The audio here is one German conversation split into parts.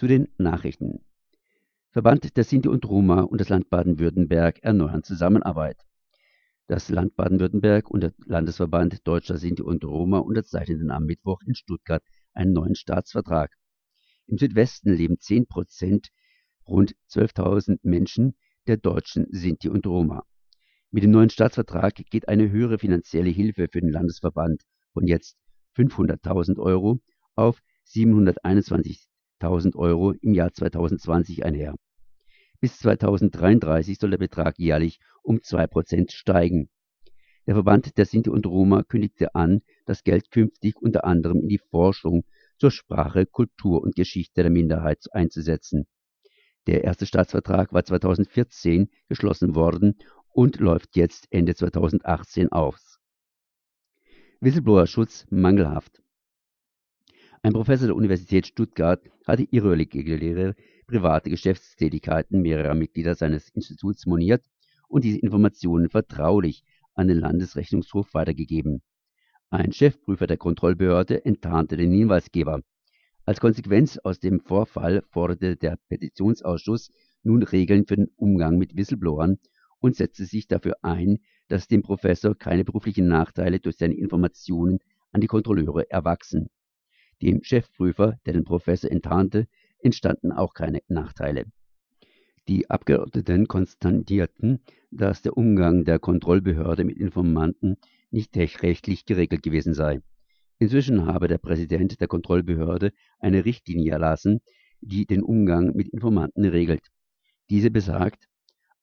Zu den Nachrichten. Verband der Sinti und Roma und das Land Baden-Württemberg erneuern Zusammenarbeit. Das Land Baden-Württemberg und der Landesverband Deutscher Sinti und Roma unterzeichneten am Mittwoch in Stuttgart einen neuen Staatsvertrag. Im Südwesten leben 10 Prozent, rund 12.000 Menschen der deutschen Sinti und Roma. Mit dem neuen Staatsvertrag geht eine höhere finanzielle Hilfe für den Landesverband von jetzt 500.000 Euro auf 721.000 Euro im Jahr 2020 einher. Bis 2033 soll der Betrag jährlich um 2% steigen. Der Verband der Sinti und Roma kündigte an, das Geld künftig unter anderem in die Forschung zur Sprache, Kultur und Geschichte der Minderheit einzusetzen. Der erste Staatsvertrag war 2014 geschlossen worden und läuft jetzt Ende 2018 aus. Whistleblower-Schutz mangelhaft. Ein Professor der Universität Stuttgart hatte irreguläre private Geschäftstätigkeiten mehrerer Mitglieder seines Instituts moniert und diese Informationen vertraulich an den Landesrechnungshof weitergegeben. Ein Chefprüfer der Kontrollbehörde enttarnte den Hinweisgeber. Als Konsequenz aus dem Vorfall forderte der Petitionsausschuss nun Regeln für den Umgang mit Whistleblowern und setzte sich dafür ein, dass dem Professor keine beruflichen Nachteile durch seine Informationen an die Kontrolleure erwachsen. Dem Chefprüfer, der den Professor enttarnte, entstanden auch keine Nachteile. Die Abgeordneten konstatierten, dass der Umgang der Kontrollbehörde mit Informanten nicht rechtlich geregelt gewesen sei. Inzwischen habe der Präsident der Kontrollbehörde eine Richtlinie erlassen, die den Umgang mit Informanten regelt. Diese besagt,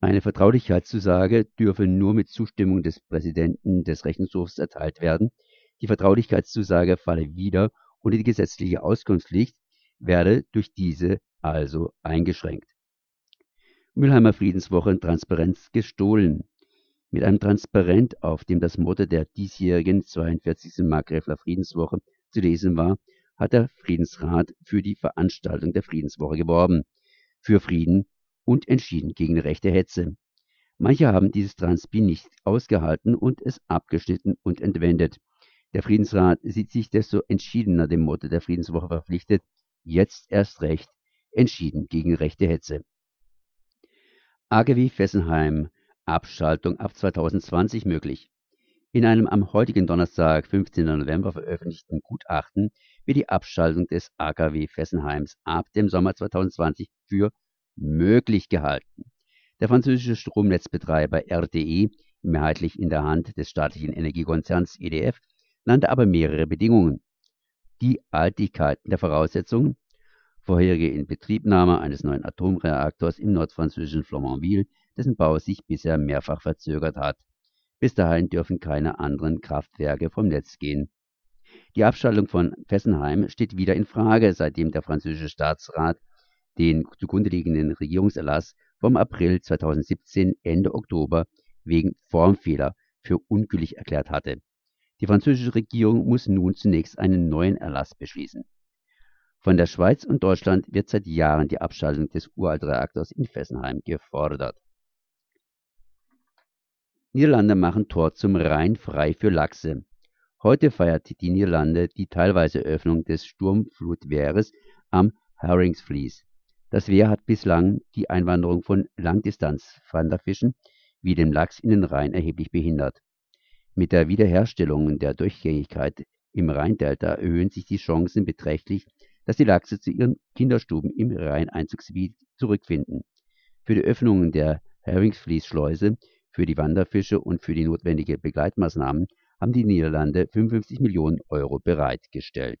eine Vertraulichkeitszusage dürfe nur mit Zustimmung des Präsidenten des Rechnungshofs erteilt werden. Die Vertraulichkeitszusage falle wieder unter die gesetzliche Auskunftspflicht, werde durch diese also eingeschränkt. Mülheimer Friedenswoche Transparenz gestohlen. Mit einem Transparent, auf dem das Motto der diesjährigen 42. Markgräfler Friedenswoche zu lesen war, hat der Friedensrat für die Veranstaltung der Friedenswoche geworben. Für Frieden und entschieden gegen rechte Hetze. Manche haben dieses Transpi nicht ausgehalten und es abgeschnitten und entwendet. Der Friedensrat sieht sich desto entschiedener dem Motto der Friedenswoche verpflichtet, jetzt erst recht, entschieden gegen rechte Hetze. AGW Fessenheim, Abschaltung ab 2020 möglich. In einem am heutigen Donnerstag, 15. November veröffentlichten Gutachten wird die Abschaltung des AKW Fessenheims ab dem Sommer 2020 für möglich gehalten. Der französische Stromnetzbetreiber RTE, mehrheitlich in der Hand des staatlichen Energiekonzerns EDF, nannte aber mehrere Bedingungen. Die Altigkeiten der Voraussetzungen, vorherige Inbetriebnahme eines neuen Atomreaktors im nordfranzösischen Flamanville, dessen Bau sich bisher mehrfach verzögert hat. Bis dahin dürfen keine anderen Kraftwerke vom Netz gehen. Die Abschaltung von Fessenheim steht wieder in Frage, seitdem der französische Staatsrat den zugrunde liegenden Regierungserlass vom April 2017 Ende Oktober wegen Formfehler für ungültig erklärt hatte. Die französische Regierung muss nun zunächst einen neuen Erlass beschließen. Von der Schweiz und Deutschland wird seit Jahren die Abschaltung des Uraltreaktors in Fessenheim gefordert. Niederlande machen Tor zum Rhein frei für Lachse. Heute feiert die Niederlande die teilweise Öffnung des Sturmflutwehres am Herringsvlies. Das Wehr hat bislang die Einwanderung von Langdistanz-Wanderfischen wie dem Lachs in den Rhein erheblich behindert. Mit der Wiederherstellung der Durchgängigkeit im Rheindelta erhöhen sich die Chancen beträchtlich, dass die Lachse zu ihren Kinderstuben im Rheineinzugsgebiet zurückfinden. Für die Öffnung der Heringsfließschleuse, für die Wanderfische und für die notwendige Begleitmaßnahmen haben die Niederlande 55 Millionen Euro bereitgestellt